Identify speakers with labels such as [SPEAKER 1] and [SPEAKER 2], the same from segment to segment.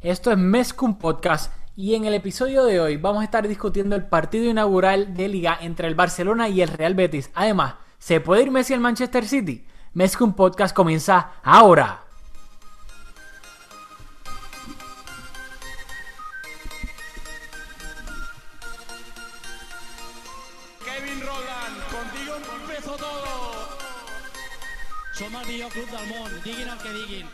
[SPEAKER 1] Esto es Mezcum Podcast y en el episodio de hoy vamos a estar discutiendo el partido inaugural de liga entre el Barcelona y el Real Betis. Además, ¿se puede ir Messi al Manchester City? Mezcum Podcast comienza ahora.
[SPEAKER 2] Club del món, diguin el que diguin.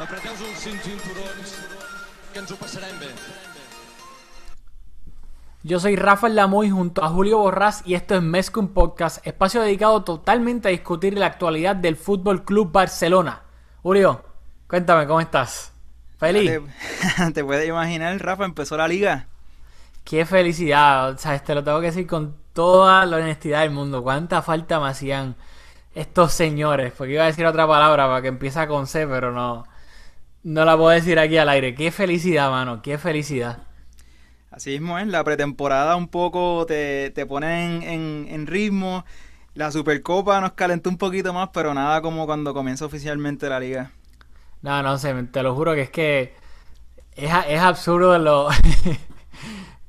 [SPEAKER 3] Apreteu-vos els cinc cinturons, que ens ho passarem bé.
[SPEAKER 1] Yo soy Rafael Lamoy junto a Julio Borrás y esto es Mezcum Podcast, espacio dedicado totalmente a discutir la actualidad del Fútbol Club Barcelona. Julio, cuéntame, ¿cómo estás? ¿Feliz?
[SPEAKER 4] Te, te puedes imaginar, Rafa, empezó la liga.
[SPEAKER 1] Qué felicidad, o sea, te lo tengo que decir con toda la honestidad del mundo. Cuánta falta me hacían estos señores, porque iba a decir otra palabra para que empiece con C, pero no, no la puedo decir aquí al aire. Qué felicidad, mano, qué felicidad.
[SPEAKER 4] Así mismo es, la pretemporada un poco te, te pone en, en- en ritmo. La Supercopa nos calentó un poquito más, pero nada como cuando comienza oficialmente la liga.
[SPEAKER 1] No, no sé, te lo juro que es que es absurdo lo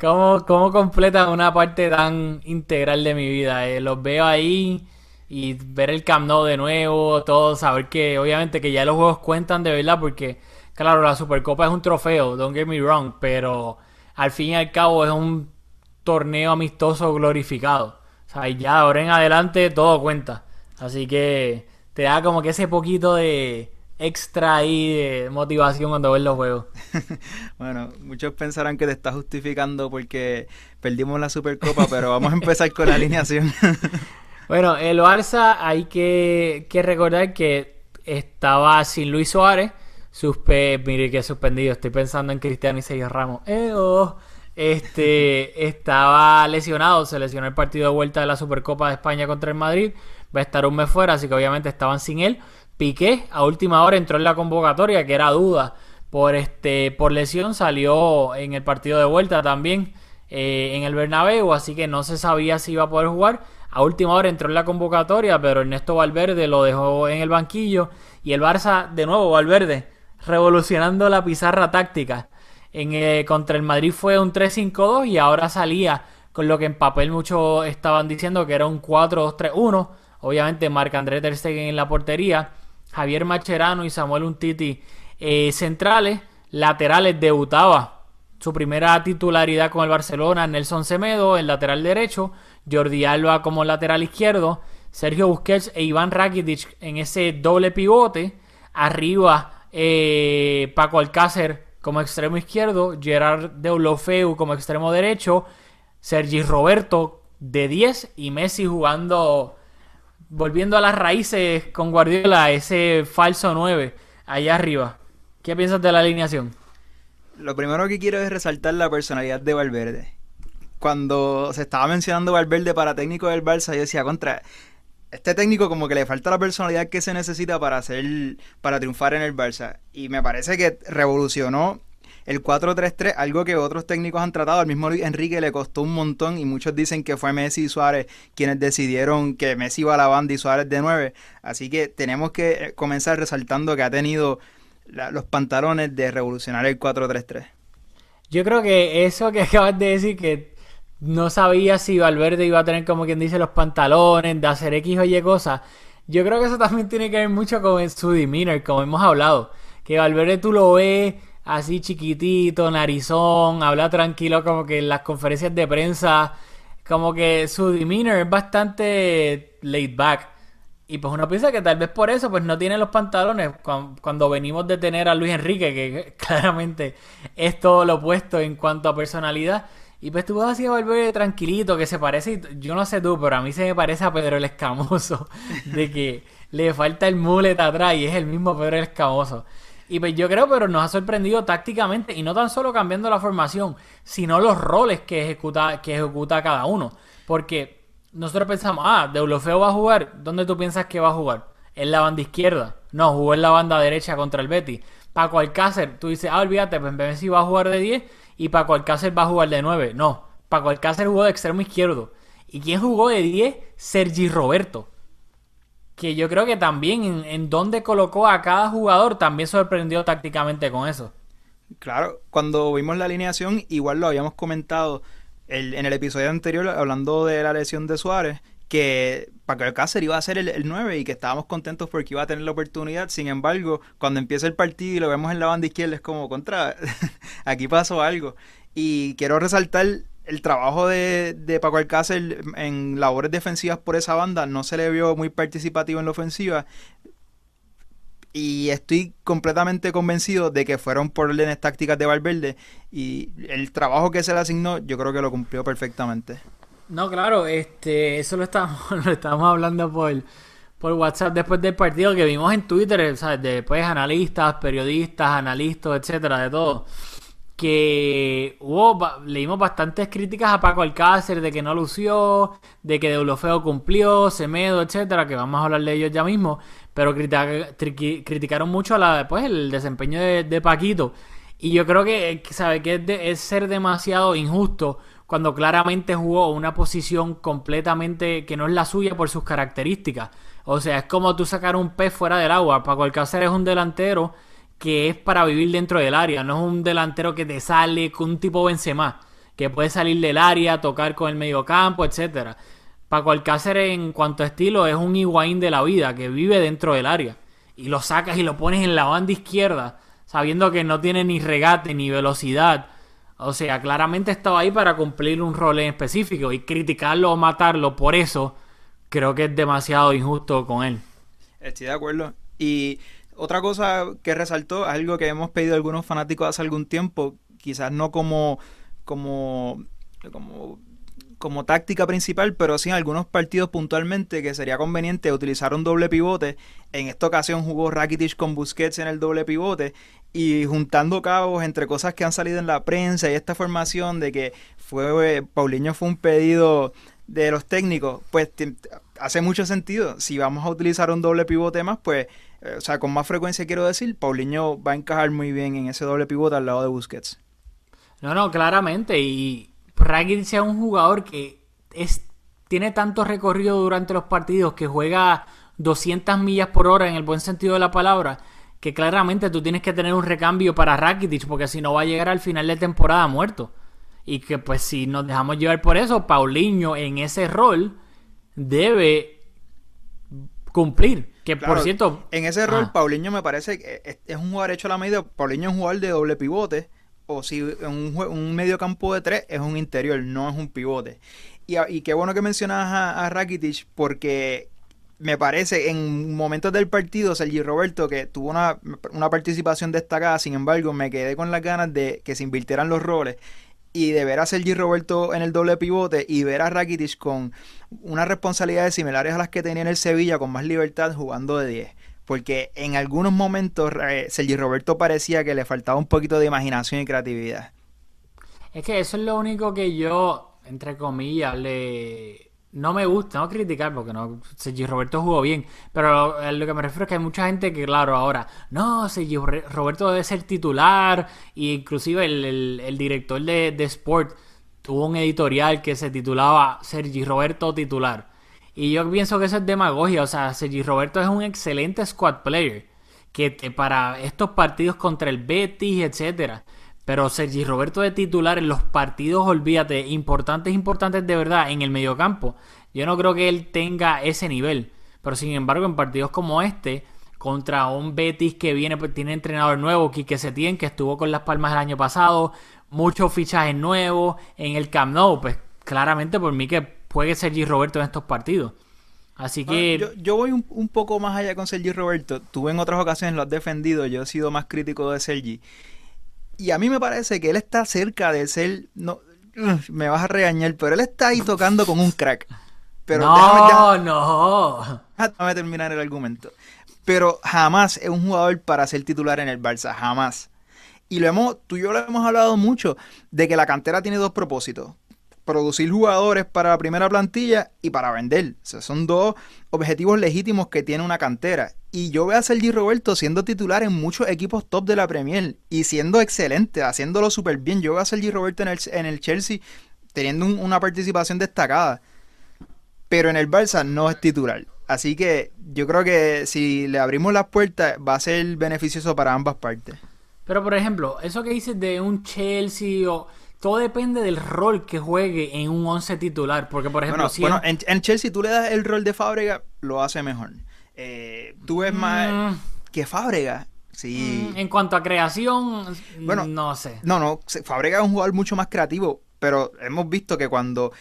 [SPEAKER 1] cómo, cómo completa una parte tan integral de mi vida. eh. Los veo ahí y ver el Camp de nuevo, todo, saber que obviamente que ya los juegos cuentan de verdad porque claro, la Supercopa es un trofeo, don't get me wrong, pero al fin y al cabo es un torneo amistoso glorificado. O sea, y ya ahora en adelante todo cuenta. Así que te da como que ese poquito de extra ahí de motivación cuando ves los juegos.
[SPEAKER 4] Bueno, muchos pensarán que te estás justificando porque perdimos la Supercopa, pero vamos a empezar con la alineación.
[SPEAKER 1] Bueno, el Barça hay que, que recordar que estaba sin Luis Suárez. Suspe mire que suspendido. Estoy pensando en Cristiano y Sergio Ramos. Eh, oh. Este estaba lesionado. Se lesionó el partido de vuelta de la Supercopa de España contra el Madrid. Va a estar un mes fuera, así que obviamente estaban sin él. Piqué a última hora entró en la convocatoria, que era duda por este por lesión. Salió en el partido de vuelta también eh, en el Bernabéu, así que no se sabía si iba a poder jugar. A última hora entró en la convocatoria, pero Ernesto Valverde lo dejó en el banquillo. Y el Barça, de nuevo, Valverde, revolucionando la pizarra táctica. En, eh, contra el Madrid fue un 3-5-2 y ahora salía con lo que en papel muchos estaban diciendo que era un 4-2-3-1. Obviamente Marc André Ter Stegen en la portería, Javier Macherano y Samuel Untiti eh, centrales, laterales debutaba su primera titularidad con el Barcelona, Nelson Semedo, el lateral derecho, Jordi Alba como lateral izquierdo, Sergio Busquets e Iván Rakitic en ese doble pivote, arriba eh, Paco Alcácer como extremo izquierdo, Gerard Deulofeu como extremo derecho, Sergi Roberto de 10 y Messi jugando, volviendo a las raíces con Guardiola, ese falso 9 allá arriba. ¿Qué piensas de la alineación?
[SPEAKER 4] Lo primero que quiero es resaltar la personalidad de Valverde. Cuando se estaba mencionando Valverde para técnico del Barça, yo decía, contra, este técnico como que le falta la personalidad que se necesita para hacer, para triunfar en el Barça. Y me parece que revolucionó el 4-3-3, algo que otros técnicos han tratado. Al mismo Luis Enrique le costó un montón y muchos dicen que fue Messi y Suárez quienes decidieron que Messi iba a la banda y Suárez de 9. Así que tenemos que eh, comenzar resaltando que ha tenido los pantalones de revolucionar el 4-3-3.
[SPEAKER 1] Yo creo que eso que acabas de decir, que no sabía si Valverde iba a tener, como quien dice, los pantalones de hacer X o Y cosas. Yo creo que eso también tiene que ver mucho con su demeanor, como hemos hablado. Que Valverde tú lo ves así chiquitito, narizón, habla tranquilo, como que en las conferencias de prensa, como que su demeanor es bastante laid back. Y pues uno piensa que tal vez por eso pues no tiene los pantalones cuan- cuando venimos de tener a Luis Enrique, que claramente es todo lo opuesto en cuanto a personalidad. Y pues tú vas así a Valverde tranquilito, que se parece, yo no sé tú, pero a mí se me parece a Pedro el Escamoso, de que le falta el mullet atrás y es el mismo Pedro el Escamoso. Y pues yo creo, pero nos ha sorprendido tácticamente, y no tan solo cambiando la formación, sino los roles que ejecuta, que ejecuta cada uno. Porque nosotros pensamos, ah, Deulofeo va a jugar, ¿dónde tú piensas que va a jugar? En la banda izquierda. No, jugó en la banda derecha contra el Betty. Paco Alcácer, tú dices, ah, olvídate, pues si va a jugar de 10 y Paco Alcácer va a jugar de 9. No, Paco Alcácer jugó de extremo izquierdo. ¿Y quién jugó de 10? Sergi Roberto. Que yo creo que también en, en donde colocó a cada jugador también sorprendió tácticamente con eso.
[SPEAKER 4] Claro, cuando vimos la alineación, igual lo habíamos comentado en el episodio anterior, hablando de la lesión de Suárez, que Paco Alcácer iba a ser el, 9 y que estábamos contentos porque iba a tener la oportunidad. Sin embargo, cuando empieza el partido y lo vemos en la banda izquierda, es como contra, aquí pasó algo. Y quiero resaltar el trabajo de, de Paco Alcácer en labores defensivas por esa banda. No se le vio muy participativo en la ofensiva. Y estoy completamente convencido de que fueron por órdenes tácticas de Valverde. Y el trabajo que se le asignó, yo creo que lo cumplió perfectamente.
[SPEAKER 1] No, claro, este, eso lo estábamos, lo estábamos hablando por, por WhatsApp después del partido que vimos en Twitter, ¿sabes? Después analistas, periodistas, analistas, etcétera, de todo. Que hubo, leímos bastantes críticas a Paco Alcácer de que no lució, de que Deulofeo cumplió, Semedo, etcétera, que vamos a hablar de ellos ya mismo, pero criticaron mucho la, pues, el desempeño de, Paquito. Y yo creo que, ¿sabe? Que es, es ser demasiado injusto cuando claramente jugó una posición completamente que no es la suya por sus características. O sea, es como tú sacar un pez fuera del agua. Paco Alcácer es un delantero que es para vivir dentro del área, no es un delantero que te sale con un tipo Benzema, que puede salir del área, tocar con el mediocampo, etcétera. Paco Alcácer en cuanto a estilo es un Higuaín de la vida, que vive dentro del área. Y lo sacas y lo pones en la banda izquierda, sabiendo que no tiene ni regate ni velocidad o sea, claramente estaba ahí para cumplir un rol en específico y criticarlo o matarlo por eso creo que es demasiado injusto con él.
[SPEAKER 4] Estoy de acuerdo. Y otra cosa que resaltó, algo que hemos pedido a algunos fanáticos hace algún tiempo, quizás no como como como como táctica principal, pero sí en algunos partidos puntualmente que sería conveniente utilizar un doble pivote. En esta ocasión jugó Rakitic con Busquets en el doble pivote y juntando cabos entre cosas que han salido en la prensa y esta formación de que fue Paulinho fue un pedido de los técnicos, pues hace mucho sentido. Si vamos a utilizar un doble pivote más, pues, eh, o sea, con más frecuencia quiero decir, Paulinho va a encajar muy bien en ese doble pivote al lado de Busquets.
[SPEAKER 1] No, no, claramente. Y Rakitic es un jugador que es, tiene tanto recorrido durante los partidos que juega 200 millas por hora en el buen sentido de la palabra que claramente tú tienes que tener un recambio para Rakitic porque si no va a llegar al final de temporada muerto. Y que pues si nos dejamos llevar por eso, Paulinho en ese rol debe cumplir. Que por cierto...
[SPEAKER 4] En ese rol, Paulinho me parece que es un jugador hecho a la medida. Paulinho es un jugador de doble pivote o si un, un medio campo de tres es un interior, no es un pivote. Y, y qué bueno que mencionas a, a, Rakitic porque me parece en momentos del partido Sergi Roberto que tuvo una, una, participación destacada, sin embargo me quedé con las ganas de que se invirtieran los roles y de ver a Sergi Roberto en el doble pivote y ver a Rakitic con unas responsabilidades similares a las que tenía en el Sevilla con más libertad jugando de 10 porque en algunos momentos eh, Sergi Roberto parecía que le faltaba un poquito de imaginación y creatividad.
[SPEAKER 1] Es que eso es lo único que yo, entre comillas, le... No me gusta, no criticar porque no, Sergi Roberto jugó bien, pero lo, lo, que me refiero es que hay mucha gente que, claro, ahora, no, Sergi Roberto debe ser titular, e inclusive el, director de, Sport tuvo un editorial que se titulaba Sergi Roberto titular. Y yo pienso que eso es demagogia. O sea, Sergi Roberto es un excelente squad player. Que para estos partidos contra el Betis, etcétera. Pero Sergi Roberto de titular en los partidos, olvídate, importantes, importantes de verdad, en el mediocampo. Yo no creo que él tenga ese nivel. Pero sin embargo, en partidos como este, contra un Betis que viene, pues, tiene entrenador nuevo, Quique Setién, que estuvo con las palmas el año pasado, muchos fichajes nuevos en el Camp Nou, pues claramente por mí que juegue Sergi Roberto en estos partidos. Así que...
[SPEAKER 4] yo, voy un, poco más allá con Sergi Roberto. Tú en otras ocasiones lo has defendido, yo he sido más crítico de Sergi. Y a mí me parece que él está cerca de ser... No, me vas a regañar, pero él está ahí tocando con un crack. Pero déjame, déjame-
[SPEAKER 1] no, no.
[SPEAKER 4] Déjame terminar el argumento. Pero jamás es un jugador para ser titular en el Barça, jamás. Y lo hemos, tú y yo lo hemos hablado mucho, de que la cantera tiene dos propósitos. Producir jugadores para la primera plantilla y para vender. O sea, son dos objetivos legítimos que tiene una cantera. Y yo veo a Sergi Roberto siendo titular en muchos equipos top de la Premier y siendo excelente, haciéndolo súper bien. Yo veo a Sergi Roberto en el, en el Chelsea teniendo un- una participación destacada pero en el Barça no es titular. Así que yo creo que si le abrimos las puertas va a ser beneficioso para ambas partes.
[SPEAKER 1] Pero por ejemplo, eso que dices de un Chelsea o todo depende del rol que juegue en un 11 titular, porque por ejemplo,
[SPEAKER 4] Bueno,
[SPEAKER 1] si
[SPEAKER 4] bueno,
[SPEAKER 1] en-
[SPEAKER 4] en, en Chelsea tú le das el rol de Fábrega, lo hace mejor. Eh, tú ves más
[SPEAKER 1] Mm.
[SPEAKER 4] que Fábrega. Sí.
[SPEAKER 1] mm, en cuanto a creación,
[SPEAKER 4] Bueno,
[SPEAKER 1] no sé.
[SPEAKER 4] No, no, Fábrega es un jugador mucho más creativo, pero hemos visto que cuando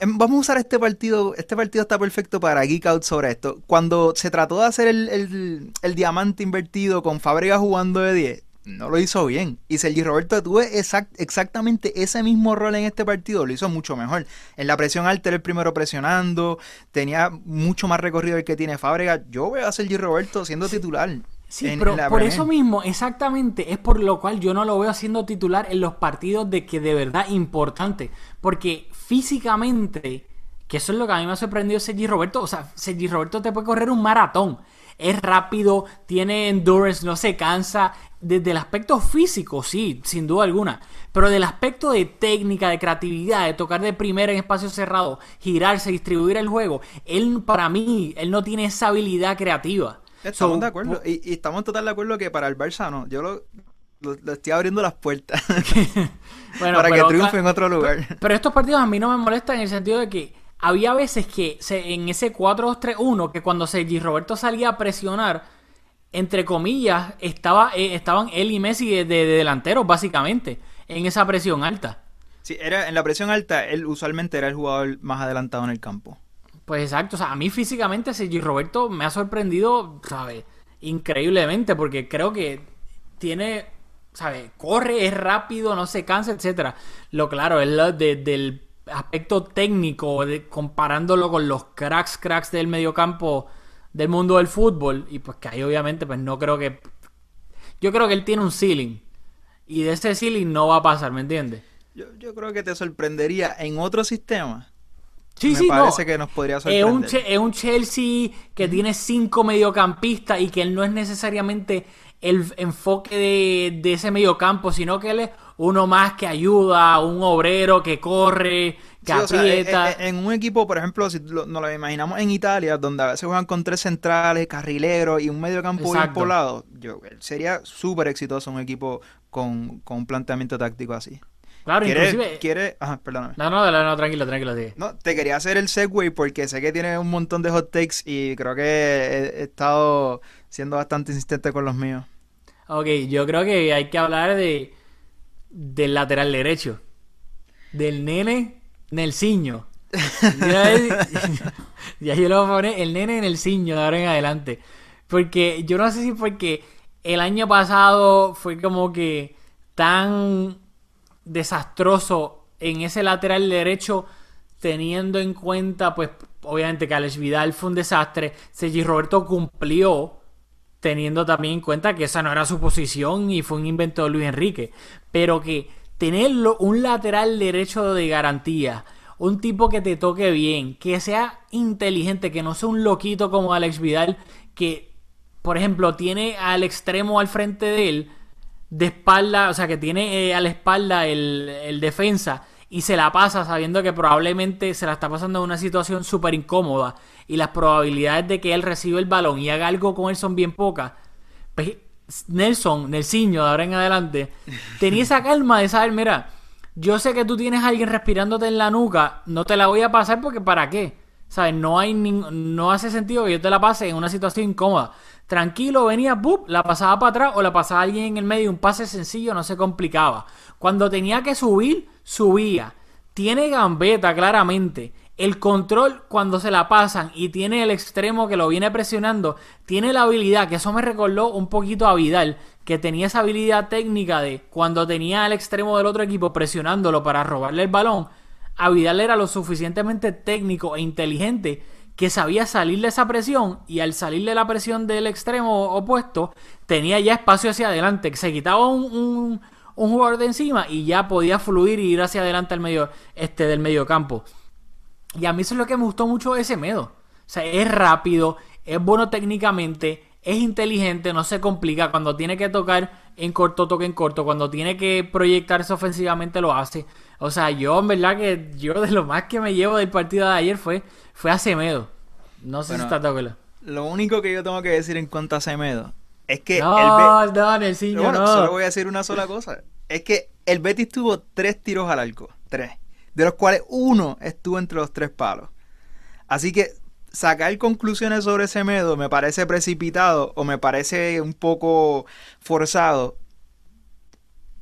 [SPEAKER 4] em, vamos a usar este partido, este partido está perfecto para geek out sobre esto. Cuando se trató de hacer el, el- el diamante invertido con Fábrega jugando de 10, no lo hizo bien. Y Sergi Roberto tuvo exact- exactamente ese mismo rol en este partido, lo hizo mucho mejor. En la presión alta era el primero presionando, tenía mucho más recorrido el que tiene Fábrega. Yo veo a Sergi Roberto siendo titular.
[SPEAKER 1] Sí,
[SPEAKER 4] en-
[SPEAKER 1] pero
[SPEAKER 4] en la
[SPEAKER 1] por
[SPEAKER 4] Premier.
[SPEAKER 1] eso mismo, exactamente, es por lo cual yo no lo veo siendo titular en los partidos de que de verdad importante. Porque físicamente, que eso es lo que a mí me ha sorprendido Sergi Roberto, o sea, Sergi Roberto te puede correr un maratón. Es rápido, tiene endurance, no se cansa. Desde el aspecto físico, sí, sin duda alguna. Pero del aspecto de técnica, de creatividad, de tocar de primera en espacio cerrado, girarse, distribuir el juego, él, para mí, él no tiene esa habilidad creativa.
[SPEAKER 4] Estamos
[SPEAKER 1] So,
[SPEAKER 4] de acuerdo. Y, y estamos total de acuerdo que para el Barça no. Yo lo, estoy abriendo las puertas
[SPEAKER 1] Bueno,
[SPEAKER 4] para que
[SPEAKER 1] pero-
[SPEAKER 4] triunfe en otro lugar.
[SPEAKER 1] Pero estos partidos a mí no me molestan en el sentido de que había veces que se- en ese 4-2-3-1, que cuando Sergi Roberto salía a presionar, entre comillas, estaba, eh, estaban él y Messi de, de- de delanteros, básicamente, en esa presión alta.
[SPEAKER 4] Sí, era, en la presión alta, él usualmente era el jugador más adelantado en el campo.
[SPEAKER 1] Pues exacto, o sea, a mí físicamente Sergi Roberto me ha sorprendido, ¿sabes? Increíblemente, porque creo que tiene, ¿sabes? Corre, es rápido, no se cansa, etcétera. Lo claro, es lo de- del aspecto técnico, de- comparándolo con los cracks, cracks del mediocampo del mundo del fútbol, y pues que ahí obviamente, pues no creo que... Yo creo que él tiene un ceiling, y de ese ceiling no va a pasar, ¿me entiendes?
[SPEAKER 4] Yo, yo creo que te sorprendería en otro sistema.
[SPEAKER 1] Sí,
[SPEAKER 4] Me
[SPEAKER 1] sí,
[SPEAKER 4] parece
[SPEAKER 1] no.
[SPEAKER 4] que nos podría
[SPEAKER 1] Es un,
[SPEAKER 4] sorprender.
[SPEAKER 1] Es un Chelsea que tiene cinco mediocampistas y que él no es necesariamente el enfoque de, de ese mediocampo, sino que él es uno más que ayuda, un obrero que corre, que
[SPEAKER 4] Sí, o sea,
[SPEAKER 1] aprieta.
[SPEAKER 4] eh, eh, en un equipo, por ejemplo, si lo- nos lo imaginamos en Italia, donde a veces juegan con tres centrales, carrileros y un medio campo bien poblado, yo, sería súper exitoso un equipo con, con un planteamiento táctico así.
[SPEAKER 1] Claro,
[SPEAKER 4] ¿Quiere,
[SPEAKER 1] inclusive...
[SPEAKER 4] quiere, ajá, perdóname.
[SPEAKER 1] No, no, no, no, tranquilo, tranquilo, sigue.
[SPEAKER 4] No, te quería hacer el segue porque sé que tiene un montón de hot takes y creo que he, he estado siendo bastante insistente con los míos.
[SPEAKER 1] Ok, yo creo que hay que hablar de del lateral derecho. Del nene Nelsiño. Ya, ya yo lo voy a poner el nene Nelsiño de ahora en adelante. Porque yo no sé si porque el año pasado fue como que tan desastroso en ese lateral derecho teniendo en cuenta pues obviamente que Alex Vidal fue un desastre, Sergi Roberto cumplió teniendo también en cuenta que esa no era su posición y fue un invento de Luis Enrique, pero que tenerlo un lateral derecho de garantía, un tipo que te toque bien, que sea inteligente, que no sea un loquito como Alex Vidal, que por ejemplo tiene al extremo al frente de él, de espalda, o sea que tiene eh, a la espalda el, el defensa y se la pasa sabiendo que probablemente se la está pasando en una situación súper incómoda y las probabilidades de que él reciba el balón y haga algo con él son bien pocas. Pues Nelson, Nelsinho, de ahora en adelante, tenía esa calma de saber, mira, yo sé que tú tienes a alguien respirándote en la nuca, no te la voy a pasar porque ¿para qué? ¿Sabes? No hay no hace sentido que yo te la pase en una situación incómoda. Tranquilo, venía, ¡bup! la pasaba para atrás o la pasaba alguien en el medio, un pase sencillo, no se complicaba. Cuando tenía que subir, subía. Tiene gambeta, claramente. el control cuando se la pasan y tiene el extremo que lo viene presionando, tiene la habilidad, que eso me recordó un poquito a Vidal, que tenía esa habilidad técnica de cuando tenía el extremo del otro equipo presionándolo para robarle el balón, a Vidal era lo suficientemente técnico e inteligente que sabía salir de esa presión y al salir de la presión del extremo opuesto tenía ya espacio hacia adelante, se quitaba un, jugador de encima y ya podía fluir y ir hacia adelante al medio, este, del medio campo. Y a mí eso es lo que me gustó mucho ese Medo. O sea, es rápido, es bueno técnicamente, es inteligente, no se complica. Cuando tiene que tocar en corto, toque en corto. Cuando tiene que proyectarse ofensivamente, lo hace. O sea, yo en verdad que yo de lo más que me llevo del partido de ayer fue, fue a Semedo. No sé
[SPEAKER 4] Bueno,
[SPEAKER 1] si está de acuerdo.
[SPEAKER 4] Lo único que yo tengo que decir en cuanto a Semedo es que
[SPEAKER 1] No,
[SPEAKER 4] el
[SPEAKER 1] no, Nelsinho,
[SPEAKER 4] Bueno,
[SPEAKER 1] no.
[SPEAKER 4] solo voy a decir una sola cosa. Es que el Betis tuvo tres tiros al arco. Tres. De los cuales uno estuvo entre los tres palos. Así que sacar conclusiones sobre Semedo me parece precipitado o me parece un poco forzado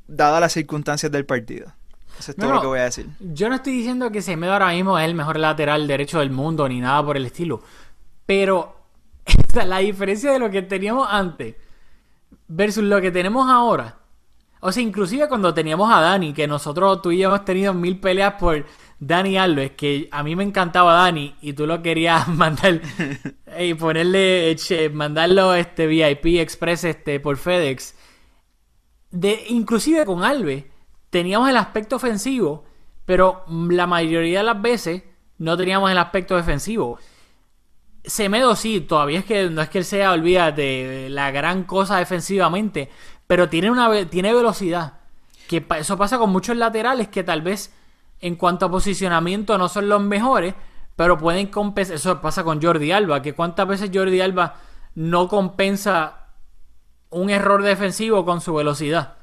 [SPEAKER 4] dadas las circunstancias del partido. Eso es todo
[SPEAKER 1] no.
[SPEAKER 4] lo que voy a decir.
[SPEAKER 1] Yo no estoy diciendo que Semedo ahora mismo es el mejor lateral derecho del mundo ni nada por el estilo. Pero esta- la diferencia de lo que teníamos antes versus lo que tenemos ahora. O sea, inclusive cuando teníamos a Dani, que nosotros tú y yo hemos tenido mil peleas por Dani Alves, que a mí me encantaba Dani y tú lo querías mandar y ponerle, che, mandarlo este VIP Express este por FedEx de inclusive con Alves teníamos el aspecto ofensivo, pero la mayoría de las veces no teníamos el aspecto defensivo. Semedo sí, todavía es que no es que él sea, olvídate, la gran cosa defensivamente, pero tiene una tiene velocidad. Que eso pasa con muchos laterales que tal vez en cuanto a posicionamiento no son los mejores, pero pueden compensar. Eso pasa con Jordi Alba, que cuántas veces Jordi Alba no compensa un error defensivo con su velocidad.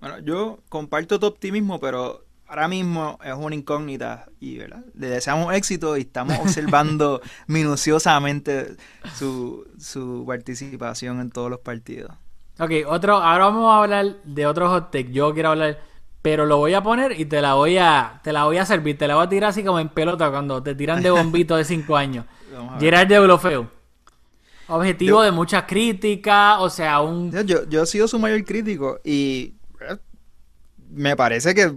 [SPEAKER 4] Bueno, yo comparto tu optimismo, pero ahora mismo es una incógnita y ¿verdad? le deseamos éxito y estamos observando minuciosamente su, su participación en todos los partidos.
[SPEAKER 1] Ok, otro, ahora vamos a hablar de otro hot take. Yo quiero hablar, pero lo voy a poner y te la voy a, te la voy a servir, te la voy a tirar así como en pelota cuando te tiran de bombito de 5 años. Gerard de Blofeo. Objetivo
[SPEAKER 4] Yo-
[SPEAKER 1] de muchas críticas, o sea, un...
[SPEAKER 4] Yo, yo, he sido su mayor crítico y. me parece que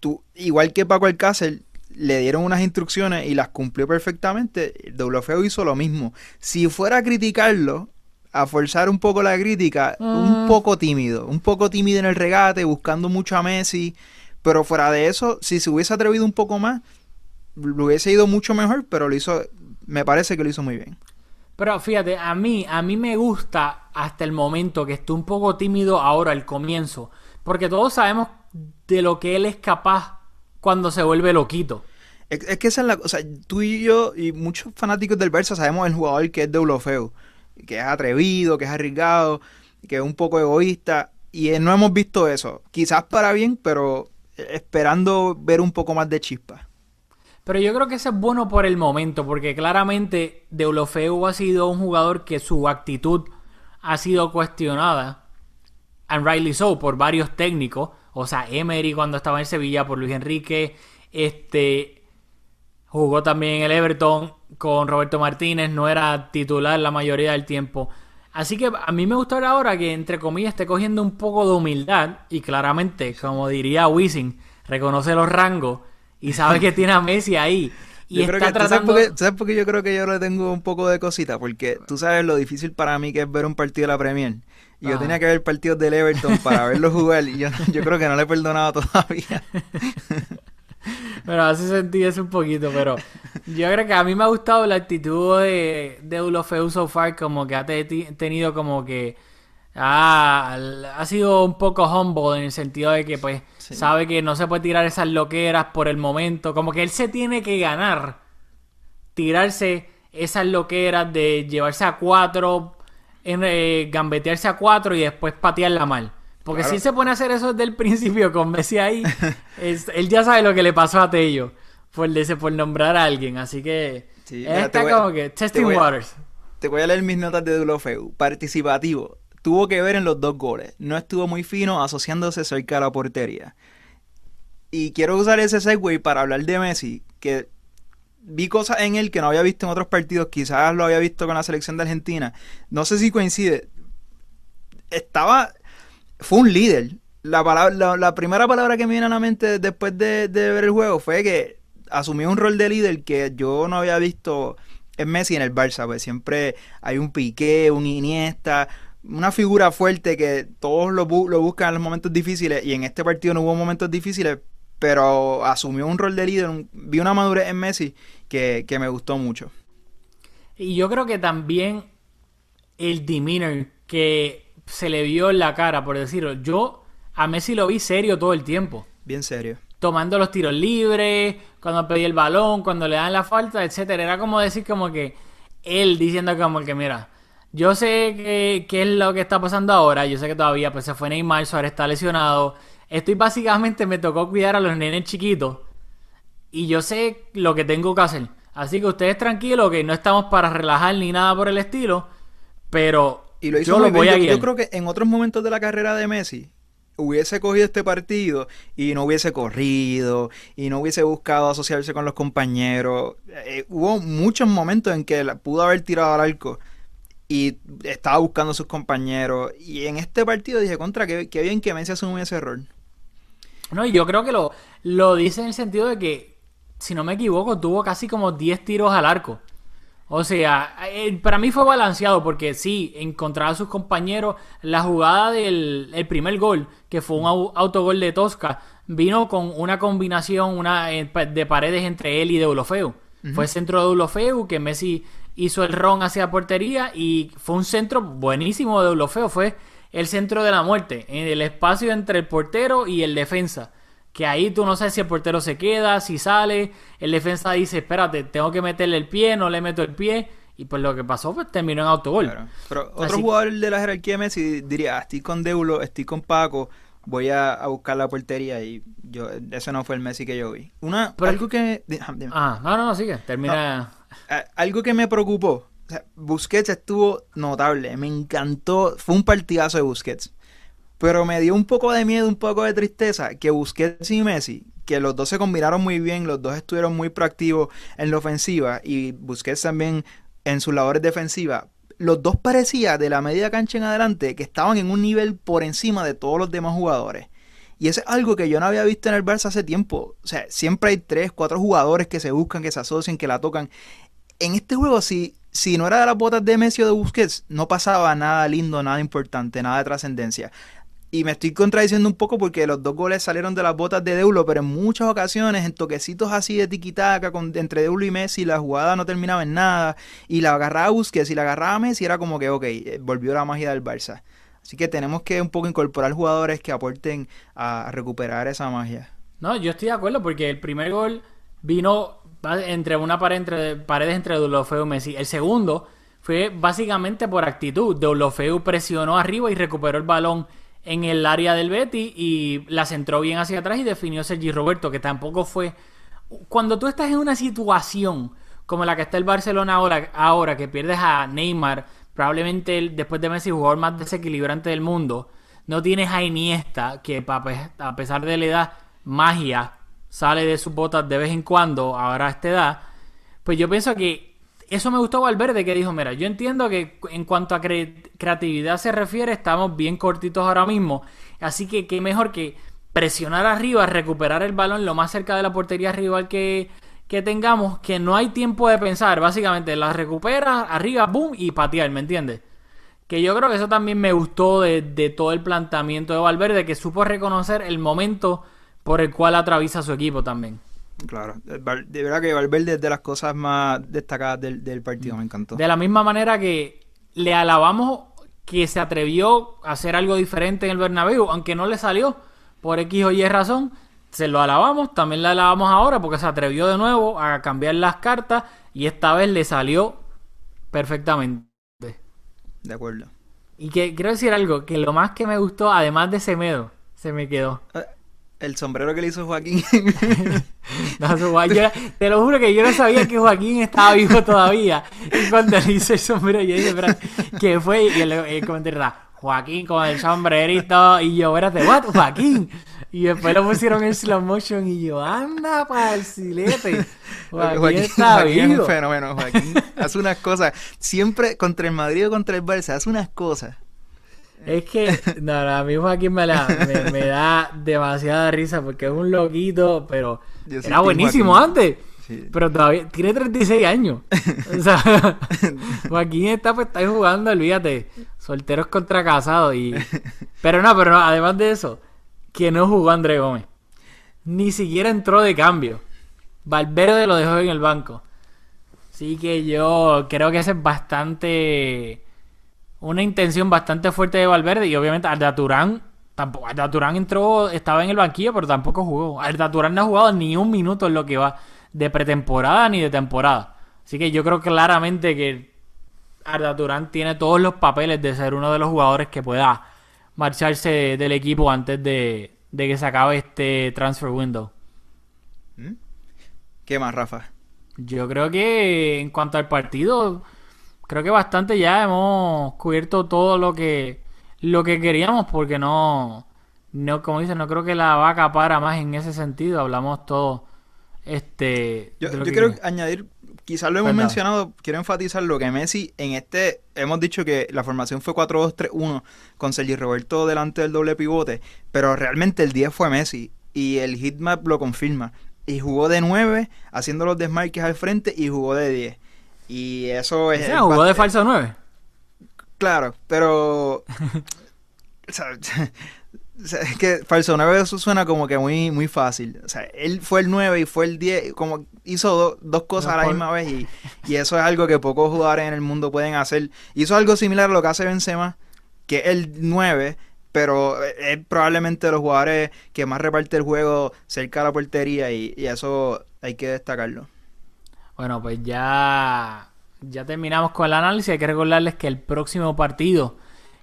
[SPEAKER 4] tú, igual que Paco Alcácer, le dieron unas instrucciones y las cumplió perfectamente. Deulofeu hizo lo mismo. Si fuera a criticarlo, a forzar un poco la crítica, un poco tímido, un poco tímido en el regate, buscando mucho a Messi, pero fuera de eso, si se hubiese atrevido un poco más, lo hubiese ido mucho mejor, pero lo hizo, me parece que lo hizo muy bien.
[SPEAKER 1] Pero fíjate, a mí, a mí me gusta hasta el momento que esté un poco tímido ahora al comienzo, porque todos sabemos de lo que él es capaz cuando se vuelve loquito.
[SPEAKER 4] Es, es que esa es la cosa. Tú y yo y muchos fanáticos del Barça sabemos el jugador que es Deulofeu, que es atrevido, que es arriesgado, que es un poco egoísta. Y eh, no hemos visto eso. Quizás para bien, pero eh, esperando ver un poco más de chispa.
[SPEAKER 1] Pero yo creo que eso es bueno por el momento, porque claramente Deulofeu ha sido un jugador que su actitud ha sido cuestionada, and rightly so, por varios técnicos. O sea, Emery cuando estaba en Sevilla, por Luis Enrique, este jugó también el Everton con Roberto Martínez, no era titular la mayoría del tiempo. Así que a mí me gusta ver ahora que, entre comillas, esté cogiendo un poco de humildad y claramente, como diría Wisin, reconoce los rangos y sabe que tiene a Messi ahí. Y
[SPEAKER 4] Yo creo
[SPEAKER 1] está
[SPEAKER 4] que, ¿tú sabes,
[SPEAKER 1] tratando...
[SPEAKER 4] por qué, tú sabes por qué yo creo que yo le tengo un poco de cosita? Porque tú sabes lo difícil para mí que es ver un partido de la Premier. Y yo tenía que ver partidos del Everton para verlo jugar. Y yo, yo creo que no le he perdonado todavía.
[SPEAKER 1] Pero hace sentido eso un poquito, pero yo creo que a mí me ha gustado la actitud de, de Ulofeu so far, como que ha te- tenido como que ah, ha sido un poco humble en el sentido de que pues sabe que no se puede tirar esas loqueras por el momento, como que él se tiene que ganar tirarse esas loqueras de llevarse a cuatro, en, eh, gambetearse a cuatro y después patearla mal. Porque
[SPEAKER 4] Claro.
[SPEAKER 1] si se pone a hacer eso desde el principio con Messi ahí, es- él ya sabe lo que le pasó a Tello por, ese- por nombrar a alguien. Así que
[SPEAKER 4] Sí, mira,
[SPEAKER 1] está
[SPEAKER 4] voy a-
[SPEAKER 1] como que
[SPEAKER 4] te
[SPEAKER 1] testing
[SPEAKER 4] a-
[SPEAKER 1] waters.
[SPEAKER 4] Te voy a leer mis notas de Deulofeu. Participativo. Tuvo que ver en los dos goles. No estuvo muy fino asociándose cerca de la portería. Y quiero usar ese segue para hablar de Messi, que vi cosas en él que no había visto en otros partidos, quizás lo había visto con la selección de Argentina. No sé si coincide. Estaba, fue un líder. La, palabra, la, primera palabra que me viene a la mente después de, de ver el juego fue que asumió un rol de líder que yo no había visto en Messi en el Barça, pues siempre hay un Piqué, un Iniesta, una figura fuerte que todos lo, lo buscan en los momentos difíciles y en este partido no hubo momentos difíciles, pero asumió un rol de líder, vi una madurez en Messi que, que me gustó mucho.
[SPEAKER 1] Y yo creo que también el demeanor que se le vio en la cara, por decirlo. Yo a Messi lo vi serio todo el tiempo.
[SPEAKER 4] Bien serio.
[SPEAKER 1] Tomando los tiros libres, cuando pedía el balón, cuando le dan la falta, etcétera. Era como decir como que él diciendo como que mira, yo sé que, qué es lo que está pasando ahora, yo sé que todavía pues se fue Neymar, Suárez está lesionado. Estoy básicamente me tocó cuidar a los nenes chiquitos y yo sé lo que tengo que hacer. Así que ustedes tranquilos, que no estamos para relajar ni nada por el estilo, pero
[SPEAKER 4] Y lo hizo
[SPEAKER 1] yo lo voy a guiar.
[SPEAKER 4] yo creo que en otros momentos de la carrera de Messi hubiese cogido este partido y no hubiese corrido y no hubiese buscado asociarse con los compañeros. Eh, hubo muchos momentos en que la- pudo haber tirado al arco y estaba buscando a sus compañeros. Y en este partido dije, contra, qué, qué bien que Messi asumió ese error.
[SPEAKER 1] No, y yo creo que lo, lo dice en el sentido de que, si no me equivoco, tuvo casi como 10 tiros al arco. O sea, eh, para mí fue balanceado porque sí, encontraba a sus compañeros. La jugada del el primer gol, que fue un au- autogol de Tosca, vino con una combinación una, eh, de paredes entre él y Deulofeu. Fue centro de Deulofeu que Messi hizo el ron hacia portería y fue un centro buenísimo de Deulofeu. Fue el centro de la muerte, en el espacio entre el portero y el defensa. Que ahí tú no sabes si el portero se queda, si sale. El defensa dice, espérate, tengo que meterle el pie, no le meto el pie. Y pues lo que pasó, pues terminó en autogol.
[SPEAKER 4] Claro. Pero otro
[SPEAKER 1] Así-
[SPEAKER 4] jugador de la jerarquía de Messi diría, "Ah, estoy con Deulo, estoy con Paco, voy a, a buscar la portería y yo ese no fue el Messi que yo vi. Una,
[SPEAKER 1] Pero-
[SPEAKER 4] algo que... ah,
[SPEAKER 1] no, no, no, sigue. Termina.
[SPEAKER 4] Algo que me preocupó, Busquets estuvo notable, me encantó, fue un partidazo de Busquets, pero me dio un poco de miedo, un poco de tristeza que Busquets y Messi, que los dos se combinaron muy bien, los dos estuvieron muy proactivos en la ofensiva y Busquets también en sus labores defensivas, los dos parecía de la media cancha en adelante que estaban en un nivel por encima de todos los demás jugadores. Y eso es algo que yo no había visto en el Barça hace tiempo. O sea, siempre hay tres, cuatro jugadores que se buscan, que se asocian, que la tocan. En este juego, si, si no era de las botas de Messi o de Busquets, no pasaba nada lindo, nada importante, nada de trascendencia. Y me estoy contradiciendo un poco porque los dos goles salieron de las botas de Deulo, pero en muchas ocasiones, en toquecitos así de tiquitaca entre Deulo y Messi, la jugada no terminaba en nada. Y la agarraba Busquets y la agarraba Messi, era como que, ok, eh, volvió la magia del Barça. Así que tenemos que un poco incorporar jugadores que aporten a recuperar esa magia.
[SPEAKER 1] No, yo estoy de acuerdo porque el primer gol vino entre una pared entre paredes entre Deulofeu y Messi. El segundo fue básicamente por actitud. Deulofeu presionó arriba y recuperó el balón en el área del Betty y la centró bien hacia atrás y definió Sergi Roberto, que tampoco fue... Cuando tú estás en una situación como la que está el Barcelona ahora, ahora que pierdes a Neymar, probablemente el, después de Messi, jugador más desequilibrante del mundo, no tienes a Iniesta, que pe- a pesar de la edad, magia, sale de sus botas de vez en cuando, ahora a esta edad, pues yo pienso que eso me gustó Valverde, que dijo, mira, yo entiendo que en cuanto a cre- creatividad se refiere, estamos bien cortitos ahora mismo, así que qué mejor que presionar arriba, recuperar el balón lo más cerca de la portería rival que, que tengamos, que no hay tiempo de pensar, básicamente la recupera arriba, boom, y patear, ¿me entiendes? Que yo creo que eso también me gustó de, de todo el planteamiento de Valverde, que supo reconocer el momento por el cual atraviesa su equipo también.
[SPEAKER 4] Claro, Val- de verdad que Valverde es de las cosas más destacadas del, del partido, me encantó.
[SPEAKER 1] De la misma manera que le alabamos que se atrevió a hacer algo diferente en el Bernabéu, aunque no le salió por X o Y razón, se lo alabamos, también le alabamos ahora porque se atrevió de nuevo a cambiar las cartas y esta vez le salió perfectamente.
[SPEAKER 4] De acuerdo.
[SPEAKER 1] Y que quiero decir algo, que lo más que me gustó, además de Semedo, se me quedó.
[SPEAKER 4] El sombrero que le hizo Joaquín.
[SPEAKER 1] No, yo- te lo juro que yo no sabía que Joaquín estaba vivo todavía. Y cuando le hice el sombrero, yo dije, ¿qué fue? Y el, el comentario era, Joaquín con el sombrerito. Y yo, espérate, ¿what? Joaquín. Y después lo pusieron en slow motion y yo, anda para el silete. Joaquín,
[SPEAKER 4] Joaquín,
[SPEAKER 1] está
[SPEAKER 4] Joaquín es
[SPEAKER 1] vivo.
[SPEAKER 4] un fenómeno, Joaquín. hace unas cosas. Siempre contra el Madrid o contra el Barça, hace unas cosas.
[SPEAKER 1] Es que, no, no, a mí Joaquín me, la- me, me da demasiada risa porque es un loquito, pero
[SPEAKER 4] Yo
[SPEAKER 1] era buenísimo
[SPEAKER 4] Joaquín.
[SPEAKER 1] antes.
[SPEAKER 4] Sí.
[SPEAKER 1] Pero todavía tiene 36 años. O sea, Joaquín está pues está jugando, olvídate, solteros contra casados y pero no, pero no, además de eso, que no jugó André Gómez. Ni siquiera entró de cambio. Valverde lo dejó en el banco. Así que yo creo que esa es bastante una intención bastante fuerte de Valverde y obviamente Arda Turán tampoco Arda Turán entró estaba en el banquillo pero tampoco jugó. Arda Turán no ha jugado ni un minuto en lo que va de pretemporada ni de temporada. Así que yo creo claramente que Arda Turán tiene todos los papeles de ser uno de los jugadores que pueda marcharse del equipo antes de, de que se acabe este transfer window.
[SPEAKER 4] ¿Qué más, Rafa?
[SPEAKER 1] yo creo que en cuanto al partido, creo que bastante ya hemos cubierto todo lo que lo que queríamos porque no no como dicen, no creo que la vaca para más en ese sentido, hablamos todo este
[SPEAKER 4] Yo, yo
[SPEAKER 1] que-
[SPEAKER 4] quiero añadir, quizás lo hemos mencionado, quiero enfatizar lo que Messi en este, hemos dicho que la formación fue 4-2-3-1 con Sergi Roberto delante del doble pivote, pero realmente el 10 fue Messi y el heatmap lo confirma. Y jugó de 9 haciendo los desmarques al frente y jugó de 10. Y eso es...
[SPEAKER 1] O sea, jugó de falso 9.
[SPEAKER 4] Claro, pero... o sea, o sea, es que falso 9 eso suena como que muy, muy fácil. O sea, él fue el 9 y fue el 10, como hizo do- dos cosas
[SPEAKER 1] No,
[SPEAKER 4] a la misma vez y, y eso es algo que pocos jugadores en el mundo pueden hacer. Hizo algo similar a lo que hace Benzema, que es el 9, pero es probablemente de los jugadores que más reparte el juego cerca de la portería y, y eso hay que destacarlo.
[SPEAKER 1] Bueno, pues ya, ya terminamos con el análisis. Hay que recordarles que el próximo partido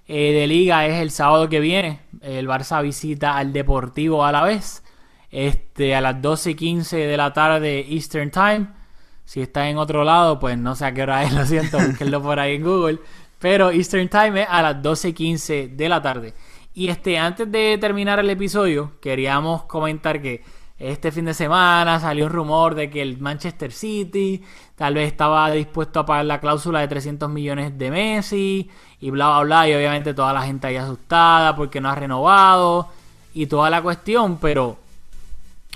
[SPEAKER 1] eh, de liga es el sábado que viene. El Barça visita al Deportivo a la vez. Este, a las 12 y 15 de la tarde Eastern Time. Si está en otro lado, pues no sé a qué hora es, lo siento, búsquenlo por ahí en Google. Pero Eastern Time es a las 12 y 15 de la tarde. Y este, antes de terminar el episodio, queríamos comentar que este fin de semana salió un rumor de que el Manchester City tal vez estaba dispuesto a pagar la cláusula de 300 millones de Messi y bla bla bla y obviamente toda la gente ahí asustada porque no ha renovado y toda la cuestión, pero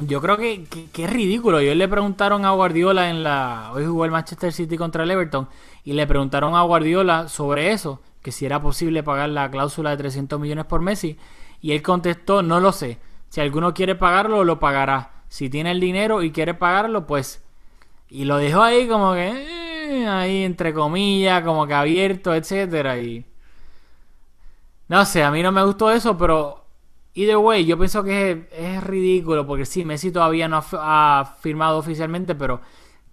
[SPEAKER 1] yo creo que, que- es ridículo. Ellos le preguntaron a Guardiola en la. Hoy jugó el Manchester City contra el Everton. Y le preguntaron a Guardiola sobre eso. Que si era posible pagar la cláusula de 300 millones por Messi. Y él contestó: No lo sé. Si alguno quiere pagarlo, lo pagará. Si tiene el dinero y quiere pagarlo, pues. Y lo dejó ahí como que. eh, ahí entre comillas, como que abierto, etcétera. Y. No sé, a mí no me gustó eso, pero Either way, yo pienso que es, ridículo porque sí, Messi todavía no ha, firmado oficialmente, pero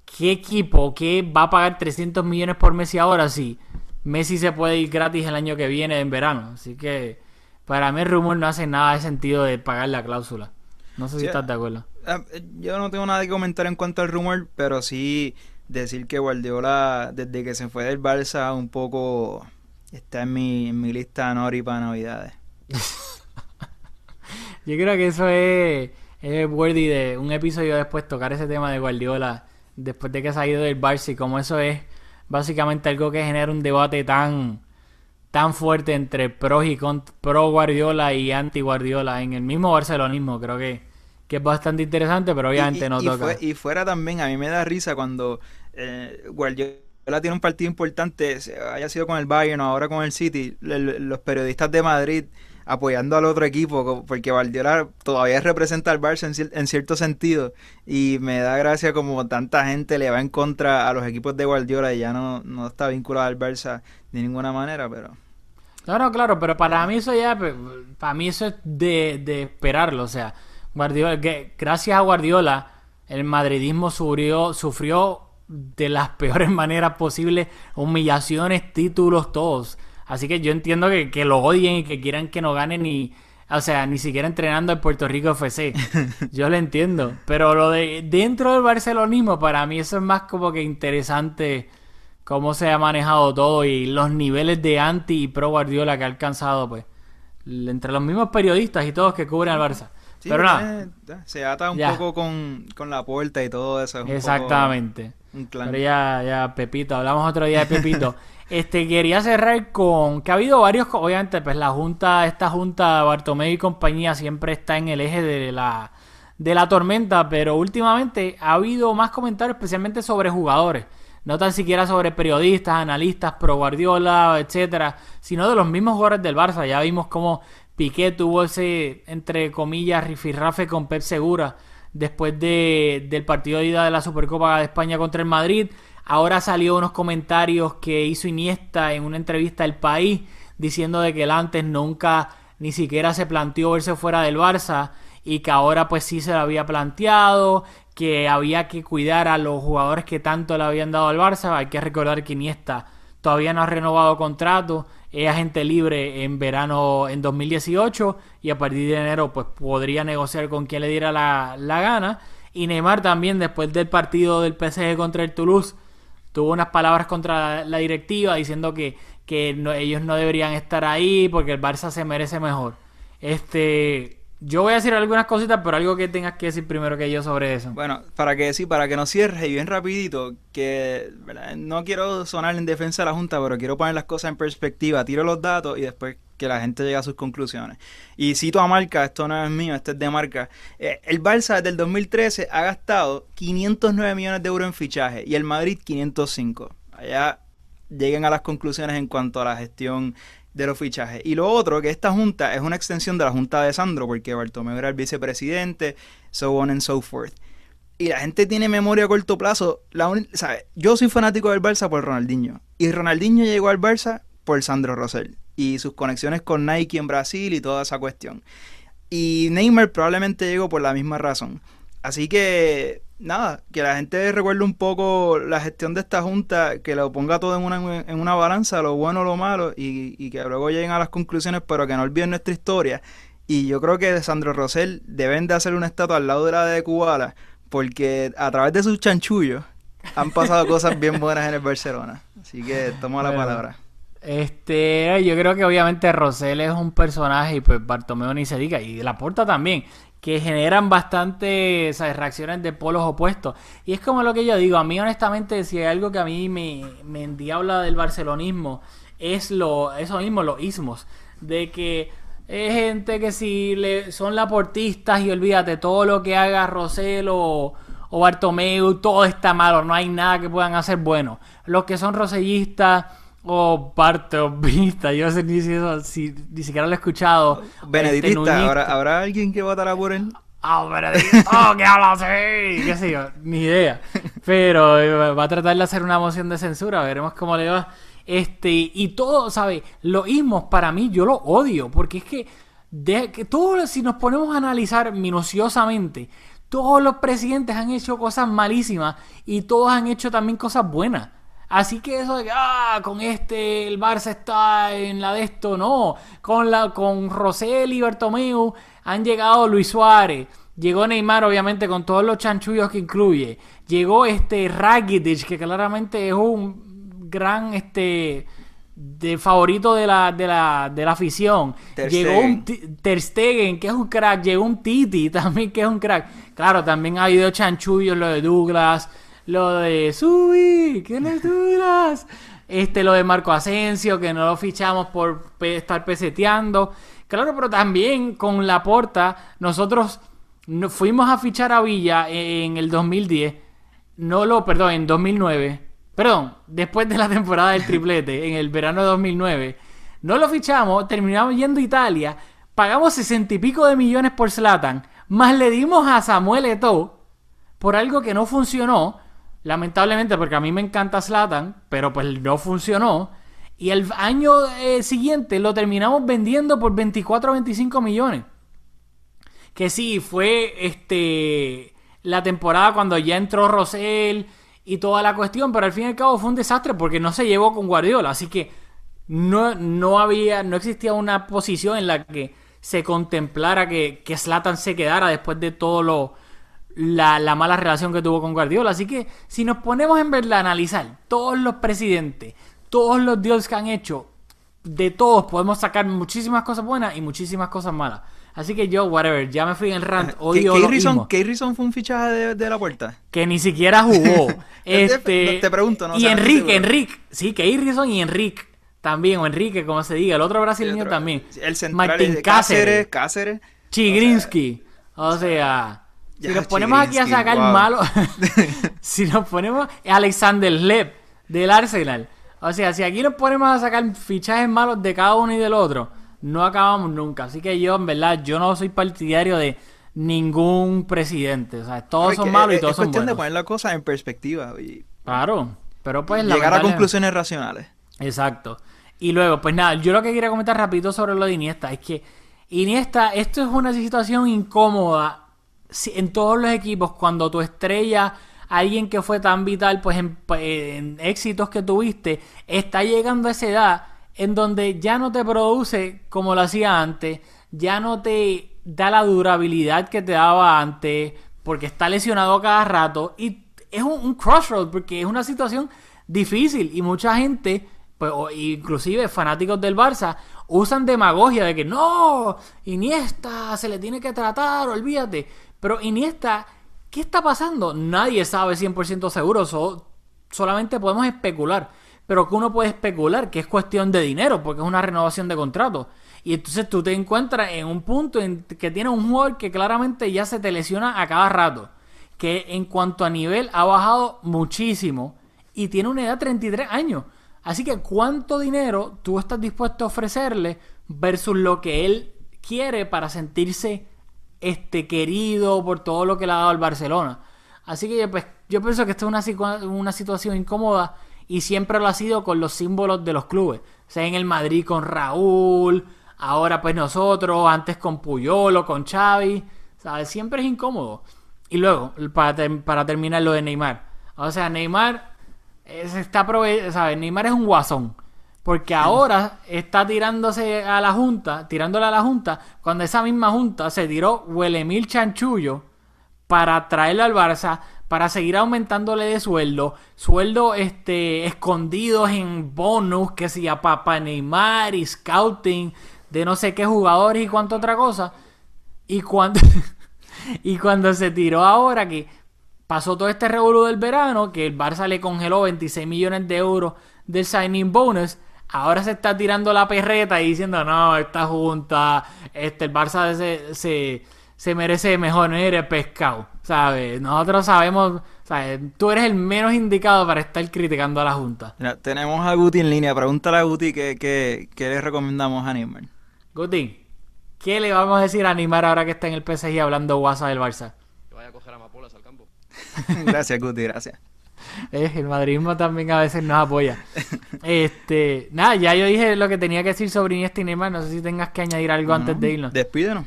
[SPEAKER 1] ¿qué equipo que va a pagar 300 millones por Messi ahora sí? Messi se puede ir gratis el año que viene en verano, así que para mí el rumor no hace nada de sentido de pagar la cláusula. No sé si
[SPEAKER 4] Sí,
[SPEAKER 1] estás de acuerdo.
[SPEAKER 4] Ah, eh, Yo no tengo nada que comentar en cuanto al rumor, pero sí decir que Guardiola, desde que se fue del Barça, un poco está en mi, en mi lista Nori para Navidades.
[SPEAKER 1] Yo creo que eso es, es worthy de un episodio después tocar ese tema de Guardiola después de que se ha ido del Barça y como eso es básicamente algo que genera un debate tan tan fuerte entre pros y con, pro Guardiola y anti Guardiola en el mismo barcelonismo creo que, que es bastante interesante pero obviamente
[SPEAKER 4] y, y-
[SPEAKER 1] no
[SPEAKER 4] y
[SPEAKER 1] toca.
[SPEAKER 4] fue- y fuera también, a mí me da risa cuando eh, Guardiola tiene un partido importante, haya sido con el Bayern o ahora con el City, los periodistas de Madrid apoyando al otro equipo, porque Guardiola todavía representa al Barça en, cier- en cierto sentido, y me da gracia como tanta gente le va en contra a los equipos de Guardiola y ya no, no está vinculado al Barça de ninguna manera, pero...
[SPEAKER 1] No, no, claro, pero para mí eso ya, para mí eso es de, de esperarlo, o sea, Guardiola, que gracias a Guardiola, el madridismo sufrió, sufrió de las peores maneras posibles, humillaciones, títulos, todos. Así que yo entiendo que, que lo odien y que quieran que no ganen ni, o sea, ni siquiera entrenando en Puerto Rico FC. Yo lo entiendo, pero lo de dentro del barcelonismo, para mí eso es más como que interesante cómo se ha manejado todo y los niveles de anti y pro Guardiola que ha alcanzado, pues, entre los mismos periodistas y todos que cubren al Barça.
[SPEAKER 4] Sí,
[SPEAKER 1] Pero nada.
[SPEAKER 4] ya, se ata un
[SPEAKER 1] Ya.
[SPEAKER 4] poco con, con la puerta y todo eso. es un poco
[SPEAKER 1] Exactamente.
[SPEAKER 4] un clan.
[SPEAKER 1] Pero ya, ya, Pepito, hablamos otro día de Pepito. este, quería cerrar con que ha habido varios, obviamente, pues la junta, esta junta, Bartomeu y compañía, siempre está en el eje de la, de la tormenta, pero últimamente ha habido más comentarios, especialmente sobre jugadores. No tan siquiera sobre periodistas, analistas, pro Guardiola, etcétera, sino de los mismos jugadores del Barça. Ya vimos cómo Piqué tuvo ese, entre comillas, rifirrafe con Pep Segura después de, del partido de ida de la Supercopa de España contra el Madrid. Ahora salió unos comentarios que hizo Iniesta en una entrevista al país diciendo de que él antes nunca ni siquiera se planteó verse fuera del Barça y que ahora pues sí se lo había planteado, que había que cuidar a los jugadores que tanto le habían dado al Barça. Hay que recordar que Iniesta todavía no ha renovado contrato, es agente libre en verano en 2018 y a partir de enero pues podría negociar con quien le diera la, la gana. Y Neymar también después del partido del PSG contra el Toulouse tuvo unas palabras contra la, directiva diciendo que, que no- ellos no deberían estar ahí porque el Barça se merece mejor. Este, yo voy a decir algunas cositas, pero algo que tengas que decir primero que yo sobre eso.
[SPEAKER 4] Bueno, para que sí, para que nos cierre y bien rapidito, que no quiero sonar en defensa de la Junta, pero quiero poner las cosas en perspectiva, tiro los datos y después que la gente llegue a sus conclusiones. Y cito a Marca, esto no es mío, este es de Marca. Eh, el Barça desde el 2013 ha gastado 509 millones de euros en fichaje y el Madrid 505. Allá lleguen a las conclusiones en cuanto a la gestión de los fichajes. Y lo otro, que esta junta es una extensión de la junta de Sandro, porque Bartomeu era el vicepresidente, so on and so forth. Y la gente tiene memoria a corto plazo. La ¿sabe? Yo soy fanático del Barça por Ronaldinho. Y Ronaldinho llegó al Barça por Sandro Rosell. Y sus conexiones con Nike en Brasil y toda esa cuestión. Y Neymar probablemente llegó por la misma razón. Así que, nada, que la gente recuerde un poco la gestión de esta junta, que lo ponga todo en una, en una balanza, lo bueno, lo malo, y, y que luego lleguen a las conclusiones, pero que no olviden nuestra historia. Y yo creo que Sandro Rosell deben de hacer una estatua al lado de la de Kubala, porque a través de sus chanchullos han pasado cosas bien buenas en el Barcelona. Así que tomo la
[SPEAKER 1] Bueno.
[SPEAKER 4] palabra.
[SPEAKER 1] Este, yo creo que obviamente Rosell es un personaje y pues Bartomeu ni se diga, y Laporta también, que generan bastante ¿sabes? reacciones de polos opuestos. Y es como lo que yo digo, a mí honestamente, si hay algo que a mí me, me endiabla del barcelonismo, es lo, eso mismo, los ismos, de que es gente que si le, son laportistas y olvídate, todo lo que haga Rosell o, o Bartomeu, todo está malo, no hay nada que puedan hacer bueno. Los que son rosellistas o bartomistas, yo no sé ni, si eso- si- ni siquiera lo he escuchado. Este,
[SPEAKER 4] Benedictista,
[SPEAKER 1] nuñista.
[SPEAKER 4] ¿habrá, ¿habrá alguien que votará por él?
[SPEAKER 1] Ah, Benedicto, que habla así, qué sé yo, ni idea. Pero eh, va a tratar de hacer una moción de censura, veremos cómo le va. Este, y todo, ¿sabes? Los ismos para mí yo los odio, porque es que, de, que todo, si nos ponemos a analizar minuciosamente, todos los presidentes han hecho cosas malísimas y todos han hecho también cosas buenas. Así que eso de que, ah, con este el Barça está en la de esto, no. Con la con Rosell y Bartomeu han llegado Luis Suárez. Llegó Neymar, obviamente, con todos los chanchullos que incluye. Llegó este Rakitic, que claramente es un gran este de favorito de la, de la, de la afición.
[SPEAKER 4] Ter
[SPEAKER 1] Llegó un Ter Stegen, que es un crack. Llegó un Titi, también, que es un crack. Claro, también ha habido chanchullos, lo de Douglas, lo de Subi, ¿quién es Douglas? Este, lo de Marco Asensio, que no lo fichamos por estar peseteando. Claro, pero también con la porta, nosotros no- fuimos a fichar a Villa en el 2010. No lo, perdón, en 2009. Perdón, después de la temporada del triplete, en el verano de 2009. No lo fichamos, terminamos yendo a Italia, pagamos sesenta y pico de millones por Zlatan, más le dimos a Samuel Eto'o por algo que no funcionó, lamentablemente porque a mí me encanta Zlatan, pero pues no funcionó. Y el año eh, siguiente lo terminamos vendiendo por 24 o 25 millones. Que sí, fue este la temporada cuando ya entró Rosell y toda la cuestión, pero al fin y al cabo fue un desastre porque no se llevó con Guardiola, así que no, no había, no existía una posición en la que se contemplara que, que se quedara después de todo lo la, la mala relación que tuvo con Guardiola. Así que si nos ponemos en verdad a analizar todos los presidentes, todos los deals que han hecho, de todos podemos sacar muchísimas cosas buenas y muchísimas cosas malas. Así que yo, whatever, ya me fui en el rant.
[SPEAKER 4] ¿Qué, qué Harrison fue un fichaje de, de la puerta?
[SPEAKER 1] Que ni siquiera jugó. este,
[SPEAKER 4] te pregunto, no
[SPEAKER 1] Y Enrique. Enrique. Sí, que Harrison y Enrique también, o Enrique, como se diga. El otro brasileño
[SPEAKER 4] Otro-
[SPEAKER 1] también.
[SPEAKER 4] El central
[SPEAKER 1] Martín
[SPEAKER 4] es
[SPEAKER 1] Cáceres.
[SPEAKER 4] Cáceres, Cáceres.
[SPEAKER 1] Chigrinsky. O sea, si nos ponemos aquí a sacar
[SPEAKER 4] wow.
[SPEAKER 1] malo, si nos ponemos Alexander Lev del Arsenal, o sea, si aquí nos ponemos a sacar fichajes malos de cada uno y del otro, no acabamos nunca. Así que yo, en verdad, yo no soy partidario de ningún presidente. O sea, todos
[SPEAKER 4] Es
[SPEAKER 1] son malos y
[SPEAKER 4] es-
[SPEAKER 1] todos
[SPEAKER 4] es
[SPEAKER 1] son
[SPEAKER 4] cuestión de
[SPEAKER 1] buenos.
[SPEAKER 4] poner las cosas en perspectiva y
[SPEAKER 1] Claro, pero pues
[SPEAKER 4] llegar a conclusiones racionales.
[SPEAKER 1] Exacto. Y luego, pues nada, yo lo que quería comentar rapidito sobre lo de Iniesta es que Iniesta, esto es una situación incómoda en todos los equipos cuando tu estrella, alguien que fue tan vital pues en, en éxitos que tuviste, está llegando a esa edad en donde ya no te produce como lo hacía antes, ya no te da la durabilidad que te daba antes, porque está lesionado cada rato y es un, un crossroad porque es una situación difícil y mucha gente, pues, o inclusive fanáticos del Barça, usan demagogia de que no, Iniesta se le tiene que tratar, olvídate. Pero Iniesta, ¿qué está pasando? Nadie sabe 100% seguro, so- solamente podemos especular. Pero que uno puede especular que es cuestión de dinero, porque es una renovación de contrato. Y entonces tú te encuentras en un punto en que tienes un jugador que claramente ya se te lesiona a cada rato. Que en cuanto a nivel ha bajado muchísimo y tiene una edad de 33 años. Así que cuánto dinero tú estás dispuesto a ofrecerle versus lo que él quiere para sentirse este querido por todo lo que le ha dado al Barcelona. Así que pues, yo pienso que esta es una, una situación incómoda y siempre lo ha sido con los símbolos de los clubes. Sea, en el Madrid con Raúl, ahora pues nosotros, antes con Puyolo, con Xavi. ¿Sabes? Siempre es incómodo. Y luego, para, ter- para terminar lo de Neymar. O sea, Neymar eh, se está ¿sabes? Neymar es un guasón. Porque ahora está tirándose a la Junta, tirándole a la Junta, cuando esa misma Junta se tiró Huelemil Chanchullo para traerlo al Barça, para seguir aumentándole de sueldo, sueldo este escondidos en bonus, que si a Papa Neymar y scouting de no sé qué jugadores y cuánta otra cosa. Y cuando y cuando se tiró ahora que pasó todo este revolú del verano, que el Barça le congeló 26 millones de euros del signing bonus, ahora se está tirando la perreta y diciendo, no, esta junta, este, el Barça se, se, se merece mejor, no eres pescado, ¿sabes? Nosotros sabemos, ¿sabes? Tú eres el menos indicado para estar criticando a la junta.
[SPEAKER 4] Mira, tenemos a Guti en línea. Pregúntale a Guti qué, qué, qué le recomendamos a Neymar.
[SPEAKER 1] Guti, ¿qué le vamos a decir a Neymar ahora que está en el PSG hablando guasa del Barça?
[SPEAKER 5] Que vaya a coger amapolas al campo.
[SPEAKER 4] gracias, Guti, gracias.
[SPEAKER 1] Eh, el madridismo también a veces nos apoya. Este, nada, ya yo dije lo que tenía que decir sobre Iniesta y Neymar. No sé si tengas que añadir algo antes de irnos.
[SPEAKER 4] Despídenos.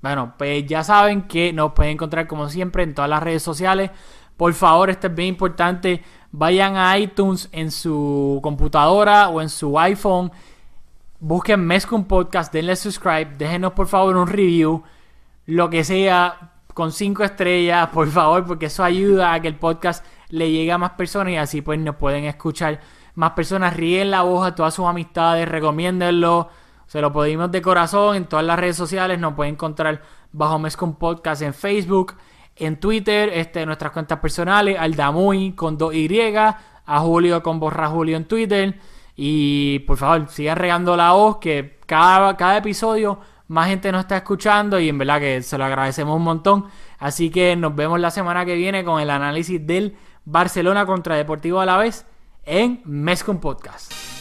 [SPEAKER 1] Bueno, pues ya saben que nos pueden encontrar como siempre en todas las redes sociales. Por favor, esto es bien importante. Vayan a iTunes en su computadora o en su iPhone. Busquen Mezcum Podcast, denle subscribe, déjenos por favor un review, lo que sea, con cinco estrellas, por favor, porque eso ayuda a que el podcast le llegue a más personas y así pues nos pueden escuchar más personas. Ríen la voz a todas sus amistades, recomiéndenlo. Se lo pedimos de corazón en todas las redes sociales. Nos pueden encontrar bajo Mezcum Podcast en Facebook, en Twitter, este, nuestras cuentas personales, al Damuy con 2Y, a Julio con Borra Julio en Twitter. Y por favor, sigan regando la voz, que cada, cada episodio más gente nos está escuchando y en verdad que se lo agradecemos un montón. Así que nos vemos la semana que viene con el análisis del Barcelona contra Deportivo a la vez en Mezcum Podcast.